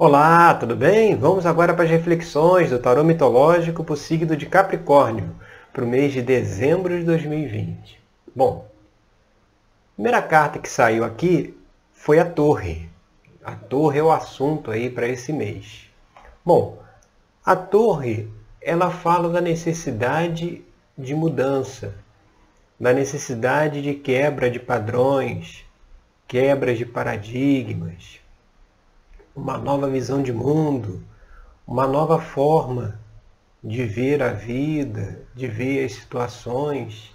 Olá, tudo bem? Vamos agora para as reflexões do tarô mitológico para o signo de Capricórnio, para o mês de dezembro de 2020. Bom, a primeira carta que saiu aqui foi a Torre. A Torre é o assunto aí para esse mês. Bom, a Torre, ela fala da necessidade de mudança, da necessidade de quebra de padrões, quebra de paradigmas, uma nova visão de mundo, uma nova forma de ver a vida, de ver as situações.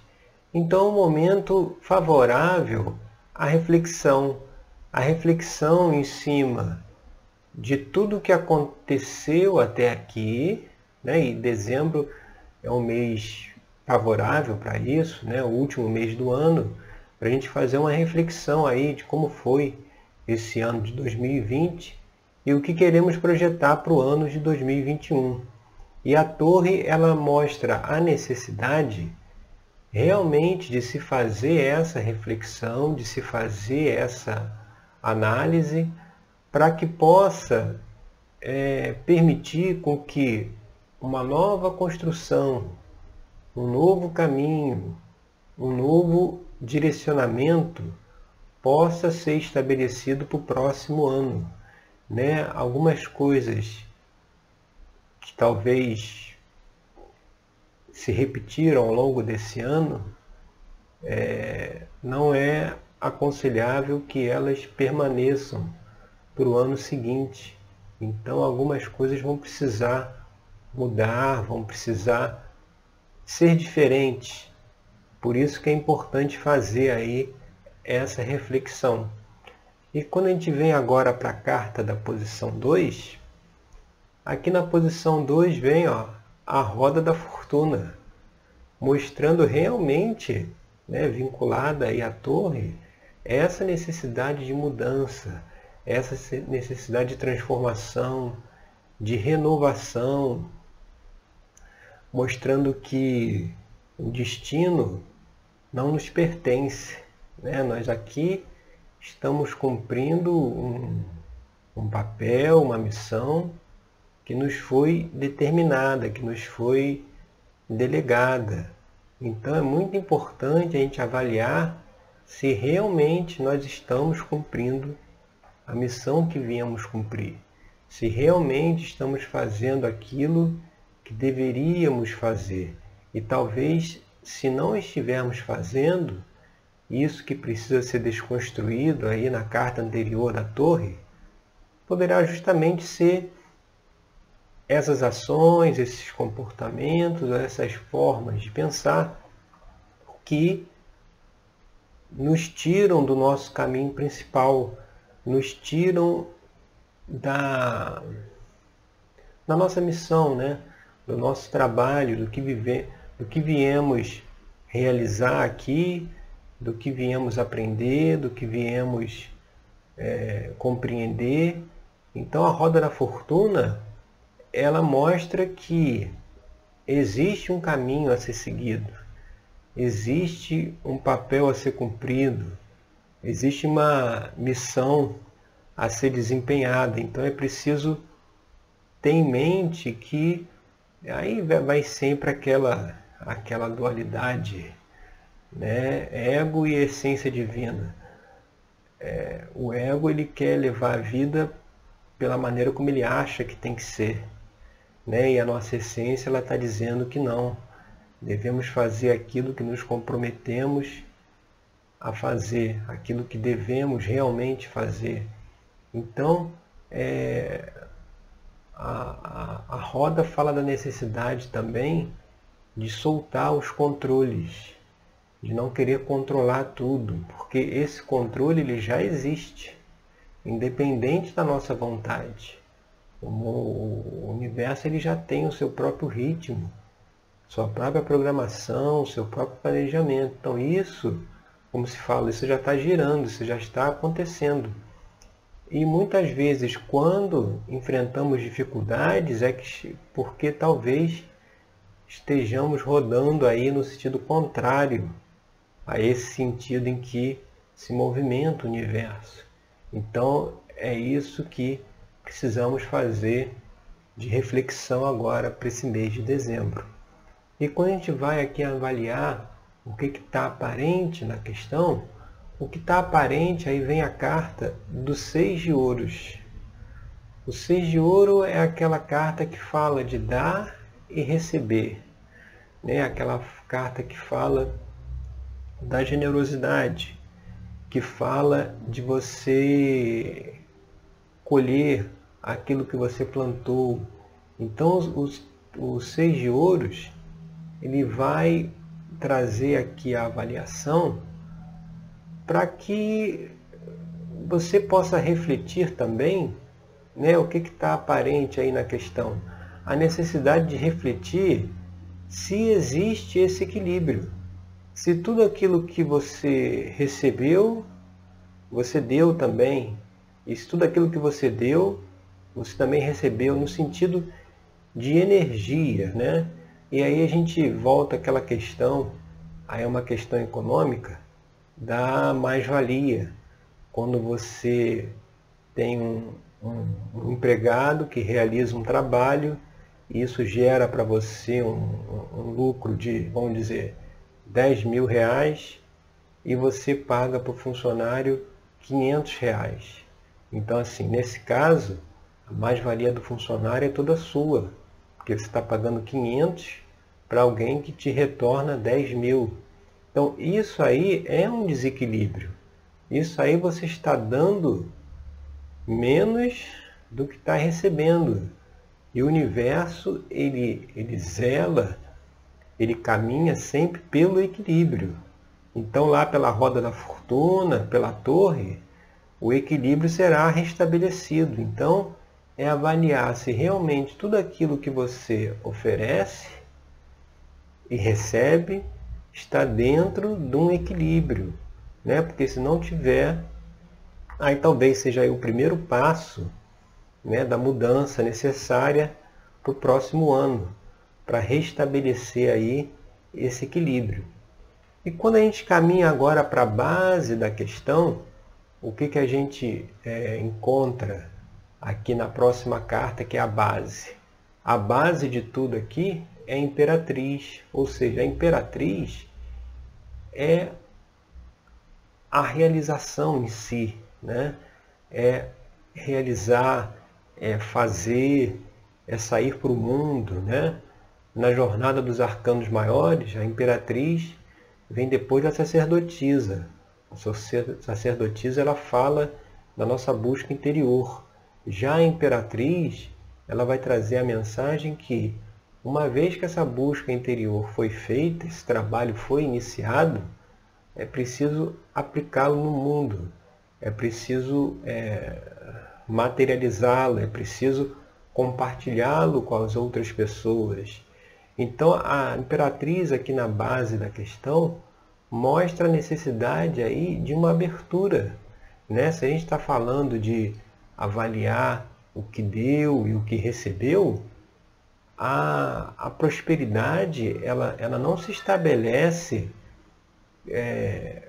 Então, um momento favorável à reflexão, a reflexão em cima de tudo que aconteceu até aqui, né? e dezembro é um mês favorável para isso, né? o último mês do ano, para a gente fazer uma reflexão aí de como foi esse ano de 2020 e o que queremos projetar para o ano de 2021. E a torre ela mostra a necessidade realmente de se fazer essa reflexão, de se fazer essa análise, para que possa é, permitir com que uma nova construção, um novo caminho, um novo direcionamento possa ser estabelecido para o próximo ano né, algumas coisas que talvez se repetiram ao longo desse ano, é, não é aconselhável que elas permaneçam para o ano seguinte. Então algumas coisas vão precisar mudar, vão precisar ser diferentes. Por isso que é importante fazer aí essa reflexão. E quando a gente vem agora para a carta da posição 2, aqui na posição 2 vem ó, a roda da fortuna, mostrando realmente, né, vinculada aí à torre, essa necessidade de mudança, essa necessidade de transformação, de renovação, mostrando que o destino não nos pertence. Né? Nós aqui estamos cumprindo um, um papel, uma missão que nos foi determinada, que nos foi delegada. Então é muito importante a gente avaliar se realmente nós estamos cumprindo a missão que viemos cumprir. Se realmente estamos fazendo aquilo que deveríamos fazer. E talvez, se não estivermos fazendo, isso que precisa ser desconstruído aí na carta anterior da torre, poderá justamente ser essas ações, esses comportamentos, essas formas de pensar que nos tiram do nosso caminho principal, nos tiram da, da nossa missão, né? do nosso trabalho, do que, vive, do que viemos realizar aqui do que viemos aprender, do que viemos é, compreender. Então a roda da fortuna ela mostra que existe um caminho a ser seguido, existe um papel a ser cumprido, existe uma missão a ser desempenhada. Então é preciso ter em mente que aí vai sempre aquela, aquela dualidade né? ego e essência divina. É, o ego ele quer levar a vida pela maneira como ele acha que tem que ser. Né? E a nossa essência ela está dizendo que não. Devemos fazer aquilo que nos comprometemos a fazer, aquilo que devemos realmente fazer. Então, é, a, a, a roda fala da necessidade também de soltar os controles de não querer controlar tudo, porque esse controle ele já existe, independente da nossa vontade. O universo ele já tem o seu próprio ritmo, sua própria programação, seu próprio planejamento. Então isso, como se fala, isso já está girando, isso já está acontecendo. E muitas vezes, quando enfrentamos dificuldades, é que porque talvez estejamos rodando aí no sentido contrário a esse sentido em que se movimenta o universo. Então é isso que precisamos fazer de reflexão agora para esse mês de dezembro. E quando a gente vai aqui avaliar o que está aparente na questão, o que está aparente, aí vem a carta do seis de ouros. O seis de ouro é aquela carta que fala de dar e receber. Né? Aquela carta que fala da generosidade, que fala de você colher aquilo que você plantou. Então, os, os seis de ouros, ele vai trazer aqui a avaliação para que você possa refletir também né, o que está aparente aí na questão. A necessidade de refletir se existe esse equilíbrio. Se tudo aquilo que você recebeu, você deu também. E se tudo aquilo que você deu, você também recebeu no sentido de energia, né? E aí a gente volta àquela questão, aí é uma questão econômica, da mais-valia. Quando você tem um, um, um, empregado que realiza um trabalho, isso gera para você um, um lucro de, vamos dizer, 10 mil reais e você paga para o funcionário 500 reais. Então, assim, nesse caso, a mais-valia do funcionário é toda sua, porque você está pagando 500 para alguém que te retorna 10 mil. Então, isso aí é um desequilíbrio. Isso aí você está dando menos do que está recebendo. E o universo, ele, ele zela, ele caminha sempre pelo equilíbrio. Então, lá pela roda da fortuna, pela torre, o equilíbrio será restabelecido. Então, é avaliar se realmente tudo aquilo que você oferece e recebe está dentro de um equilíbrio, né? Porque se não tiver, aí talvez seja o primeiro passo né, da mudança necessária para o próximo ano, para restabelecer aí esse equilíbrio. E quando a gente caminha agora para a base da questão, o que, que a gente é, encontra aqui na próxima carta, que é a base? A base de tudo aqui é a imperatriz, ou seja, a imperatriz é a realização em si, né? é realizar, é fazer, é sair para o mundo. Né? Na jornada dos arcanos maiores, a imperatriz vem depois da sacerdotisa. A sacerdotisa ela fala da nossa busca interior. Já a imperatriz, ela vai trazer a mensagem que uma vez que essa busca interior foi feita, esse trabalho foi iniciado, é preciso aplicá-lo no mundo, é preciso é, materializá-lo, é preciso compartilhá-lo com as outras pessoas. Então a imperatriz aqui na base da questão mostra a necessidade aí de uma abertura. Né? Se a gente está falando de avaliar o que deu e o que recebeu, a, a prosperidade ela, ela não se estabelece é,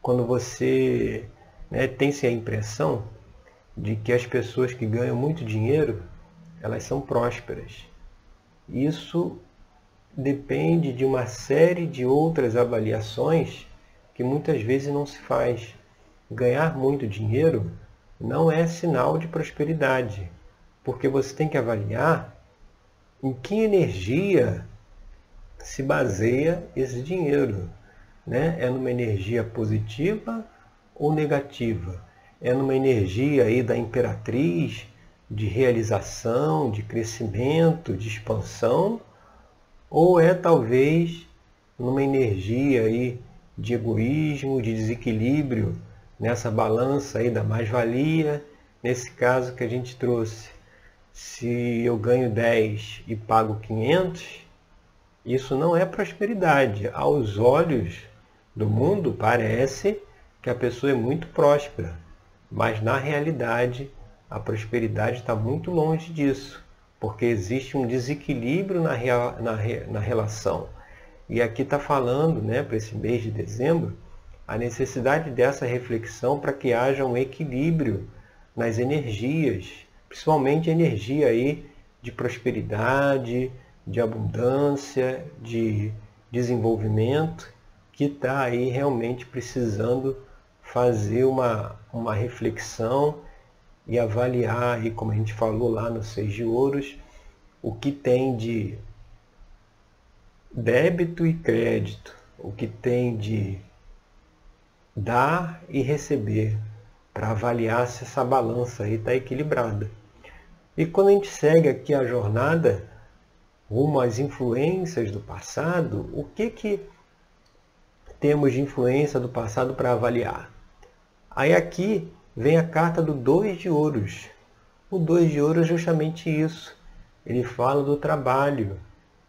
quando você né, tem-se a impressão de que as pessoas que ganham muito dinheiro elas são prósperas. Isso depende de uma série de outras avaliações que muitas vezes não se faz. Ganhar muito dinheiro não é sinal de prosperidade, porque você tem que avaliar em que energia se baseia esse dinheiro. Né? É numa energia positiva ou negativa? É numa energia aí da imperatriz, de realização, de crescimento, de expansão? Ou é talvez numa energia aí de egoísmo, de desequilíbrio, nessa balança aí da mais-valia, nesse caso que a gente trouxe se eu ganho 10 e pago 500, isso não é prosperidade. Aos olhos do mundo, parece que a pessoa é muito próspera, mas na realidade a prosperidade está muito longe disso, porque existe um desequilíbrio na, na, na relação. E aqui está falando, né, para esse mês de dezembro, a necessidade dessa reflexão para que haja um equilíbrio nas energias principalmente energia aí de prosperidade, de abundância, de desenvolvimento, que está aí realmente precisando fazer uma, uma reflexão e avaliar, aí, como a gente falou lá no Seis de Ouros, o que tem de débito e crédito, o que tem de dar e receber, para avaliar se essa balança aí está equilibrada. E quando a gente segue aqui a jornada rumo às influências do passado, o que que temos de influência do passado para avaliar? Aí aqui vem a carta do dois de ouros. O dois de ouros é justamente isso. Ele fala do trabalho,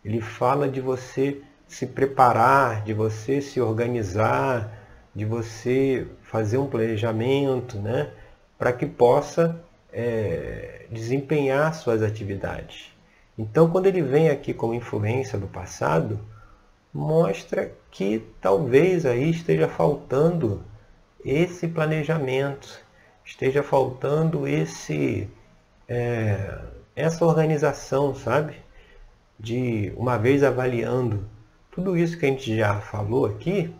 ele fala de você se preparar, de você se organizar, de você fazer um planejamento, né, para que possa é, desempenhar suas atividades. Então, quando ele vem aqui como influência do passado, mostra que talvez aí esteja faltando esse planejamento, esteja faltando esse é, essa organização, sabe? De uma vez avaliando tudo isso que a gente já falou aqui,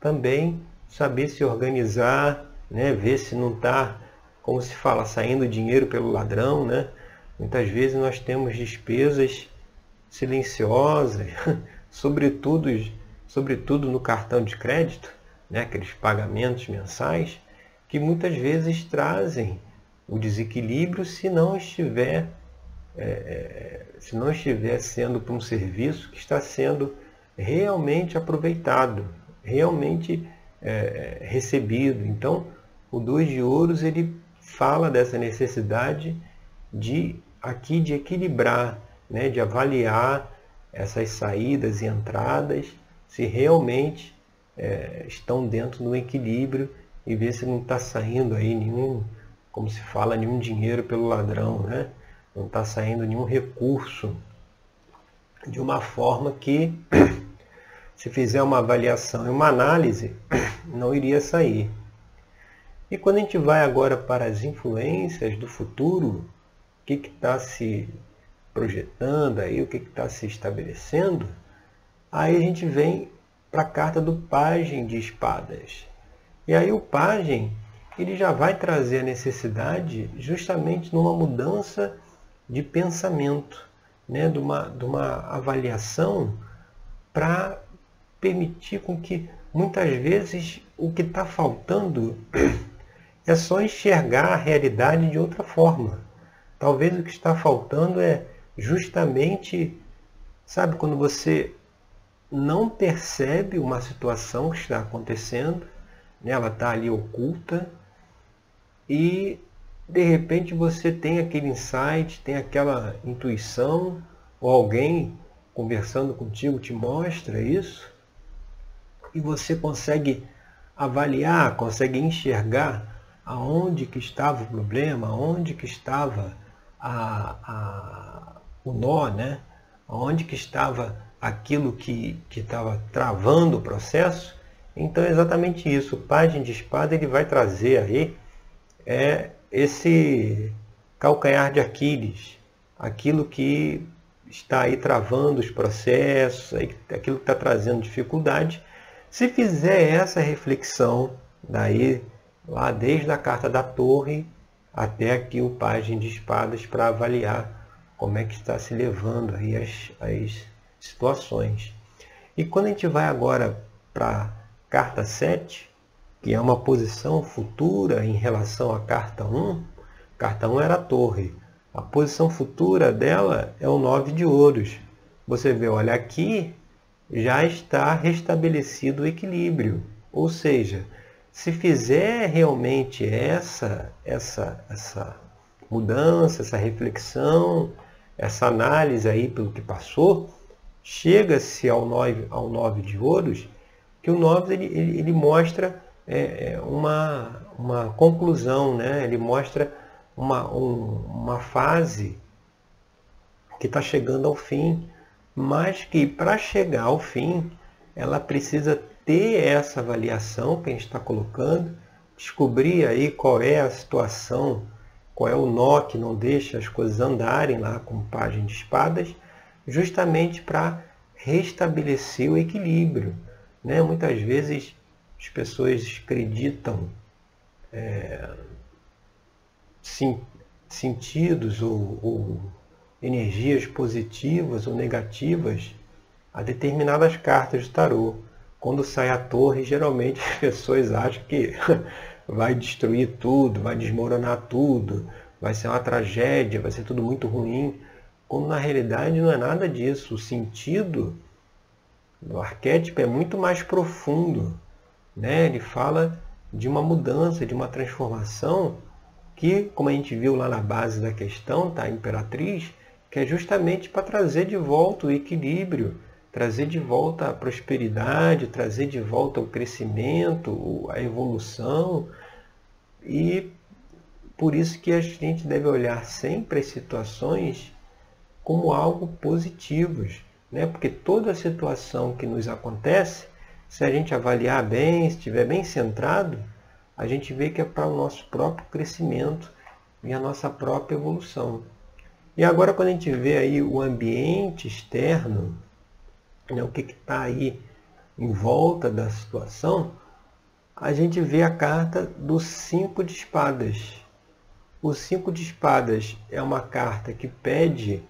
também saber se organizar, né? ver se não está, como se fala, saindo dinheiro pelo ladrão. Né? Muitas vezes nós temos despesas silenciosas, sobretudo, sobretudo no cartão de crédito, né? aqueles pagamentos mensais, que muitas vezes trazem o desequilíbrio se não estiver é, é se não estiver sendo para um serviço que está sendo realmente aproveitado, realmente é, recebido. Então, o dois de ouros ele fala dessa necessidade de aqui de equilibrar, né, de avaliar essas saídas e entradas, se realmente é, estão dentro do equilíbrio e ver se não está saindo aí nenhum, como se fala, nenhum dinheiro pelo ladrão, né? não está saindo nenhum recurso de uma forma que se fizer uma avaliação e uma análise, não iria sair. E quando a gente vai agora para as influências do futuro, o que está se projetando aí, o que está se estabelecendo, aí a gente vem para a carta do pajem de espadas. E aí o pajem, ele já vai trazer a necessidade justamente numa mudança de pensamento, né, de, uma, de uma avaliação para permitir com que muitas vezes o que está faltando é só enxergar a realidade de outra forma. Talvez o que está faltando é justamente, sabe, quando você não percebe uma situação que está acontecendo, né, ela está ali oculta, e de repente você tem aquele insight, tem aquela intuição, ou alguém conversando contigo te mostra isso, e você consegue avaliar, consegue enxergar aonde que estava o problema, aonde que estava a, a, o nó, né? aonde que estava aquilo que estava travando o processo. Então é exatamente isso. O página de espada ele vai trazer aí é esse calcanhar de Aquiles, aquilo que está aí travando os processos, aquilo que está trazendo dificuldade se fizer essa reflexão, daí lá desde a carta da torre até aqui o página de espadas para avaliar como é que está se levando aí as, as situações. E quando a gente vai agora para carta 7, que é uma posição futura em relação à carta 1, carta 1 era a torre. A posição futura dela é o 9 de ouros. Você vê, olha aqui, já está restabelecido o equilíbrio. Ou seja, se fizer realmente essa, essa, essa mudança, essa reflexão, essa análise aí pelo que passou, chega-se ao nove, ao nove de ouros, que o nove ele, ele, ele mostra é, é, uma, uma conclusão, né? ele mostra uma, um, uma fase que está chegando ao fim, mas que para chegar ao fim, ela precisa ter essa avaliação que a gente está colocando, descobrir aí qual é a situação qual é o nó que não deixa as coisas andarem lá com página de espadas, justamente para restabelecer o equilíbrio. Né? Muitas vezes as pessoas acreditam é, sim, sentidos ou, ou energias positivas ou negativas a determinadas cartas de tarô. Quando sai a torre, geralmente as pessoas acham que vai destruir tudo, vai desmoronar tudo, vai ser uma tragédia, vai ser tudo muito ruim. Quando na realidade não é nada disso. O sentido do arquétipo é muito mais profundo. Né? Ele fala de uma mudança, de uma transformação que, como a gente viu lá na base da questão, tá? A imperatriz, que é justamente para trazer de volta o equilíbrio, trazer de volta a prosperidade, trazer de volta o crescimento, a evolução. E por isso que a gente deve olhar sempre as situações como algo positivos, né? Porque toda situação que nos acontece, se a gente avaliar bem, estiver bem centrado, a gente vê que é para o nosso próprio crescimento e a nossa própria evolução. E agora quando a gente vê aí o ambiente externo, né, o que está aí em volta da situação, a gente vê a carta do cinco de espadas. O cinco de espadas é uma carta que pede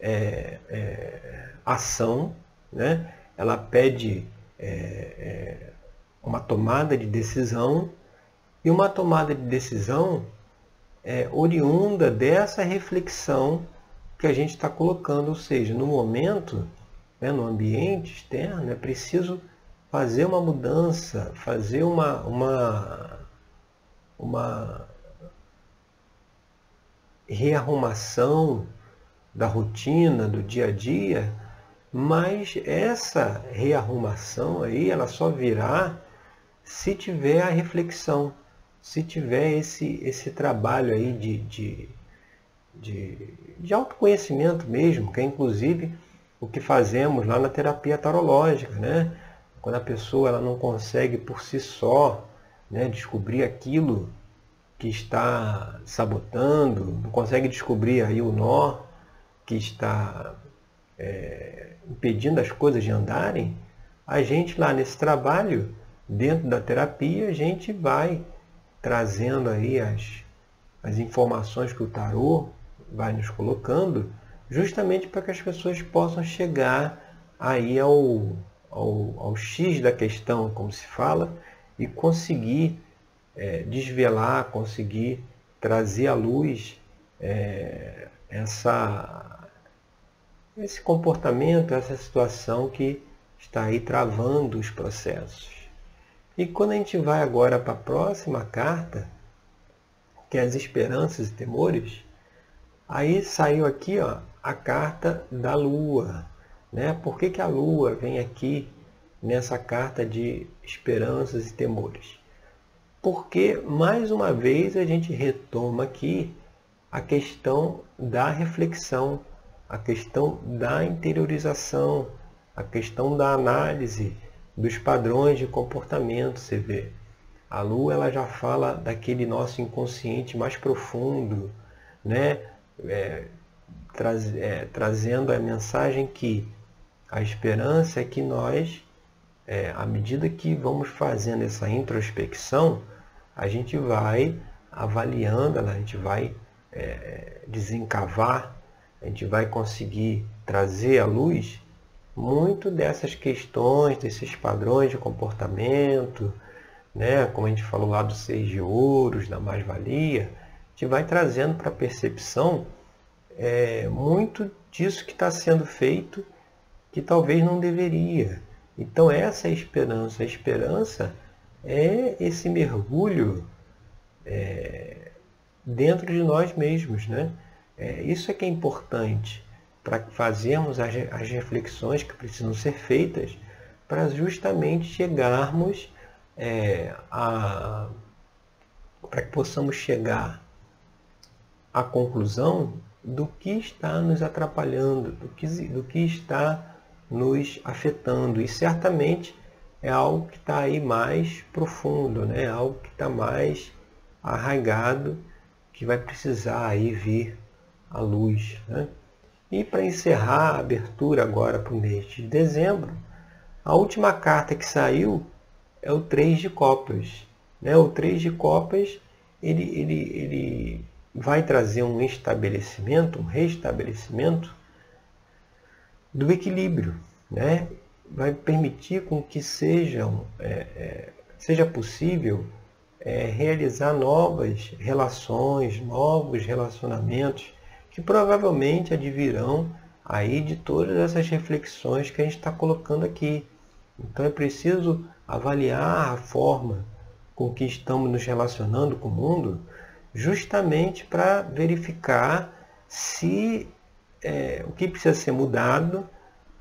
é, é, ação, né? ela pede é, é uma tomada de decisão e uma tomada de decisão é, oriunda dessa reflexão que a gente está colocando, ou seja, no momento, né, no ambiente externo, é preciso fazer uma mudança, fazer uma, uma, uma rearrumação da rotina, do dia a dia, mas essa rearrumação aí, ela só virá se tiver a reflexão, se tiver esse, esse trabalho aí de, de, de, de autoconhecimento mesmo, que é inclusive o que fazemos lá na terapia tarológica, né? Quando a pessoa ela não consegue por si só né, descobrir aquilo que está sabotando, não consegue descobrir aí o nó que está é, impedindo as coisas de andarem, a gente lá nesse trabalho, dentro da terapia, a gente vai trazendo aí as, as informações que o tarô vai nos colocando, justamente para que as pessoas possam chegar aí ao, ao, ao X da questão, como se fala, e conseguir é, desvelar, conseguir trazer à luz é, essa, esse comportamento, essa situação que está aí travando os processos. E quando a gente vai agora para a próxima carta, que é as esperanças e temores, aí saiu aqui ó, a carta da lua. Né? Por que, que a lua vem aqui nessa carta de esperanças e temores? Porque, mais uma vez, a gente retoma aqui a questão da reflexão, a questão da interiorização, a questão da análise, dos padrões de comportamento, você vê. A lua ela já fala daquele nosso inconsciente mais profundo, né? É, traz, é, trazendo a mensagem que a esperança é que nós, é, à medida que vamos fazendo essa introspecção, a gente vai avaliando, a gente vai é, desencavar, a gente vai conseguir trazer à luz muito dessas questões, desses padrões de comportamento, né, como a gente falou lá do seis de ouros, da mais-valia, a gente vai trazendo para a percepção é, muito disso que está sendo feito que talvez não deveria. Então essa é a esperança. A esperança é esse mergulho é, dentro de nós mesmos. Né? É, isso é que é importante para fazermos as, as reflexões que precisam ser feitas para justamente chegarmos é, a para que possamos chegar à conclusão do que está nos atrapalhando, do que, do que está nos afetando. E certamente é algo que está aí mais profundo, né? algo que está mais arraigado, que vai precisar aí vir à luz. Né? E para encerrar a abertura agora para o mês de dezembro, a última carta que saiu é o Três de Copas. Né? O Três de Copas ele, ele, ele vai trazer um estabelecimento, um restabelecimento do equilíbrio. Né? Vai permitir com que sejam, é, é, seja possível é, realizar novas relações, novos relacionamentos que provavelmente advirão aí de todas essas reflexões que a gente está colocando aqui. Então é preciso avaliar a forma com que estamos nos relacionando com o mundo, justamente para verificar se é, o que precisa ser mudado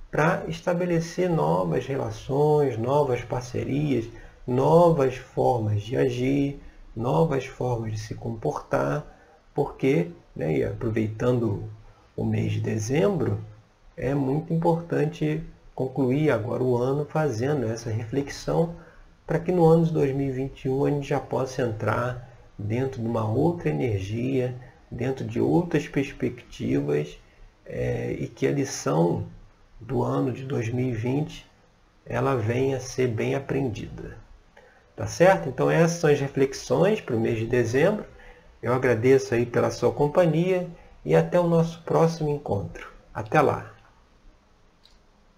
para estabelecer novas relações, novas parcerias, novas formas de agir, novas formas de se comportar, porque, né, aproveitando o mês de dezembro, é muito importante concluir agora o ano fazendo essa reflexão para que no ano de 2021 a gente já possa entrar dentro de uma outra energia, dentro de outras perspectivas é, e que a lição do ano de 2020 ela venha a ser bem aprendida. Tá certo? Então essas são as reflexões para o mês de dezembro. Eu agradeço aí pela sua companhia e até o nosso próximo encontro. Até lá!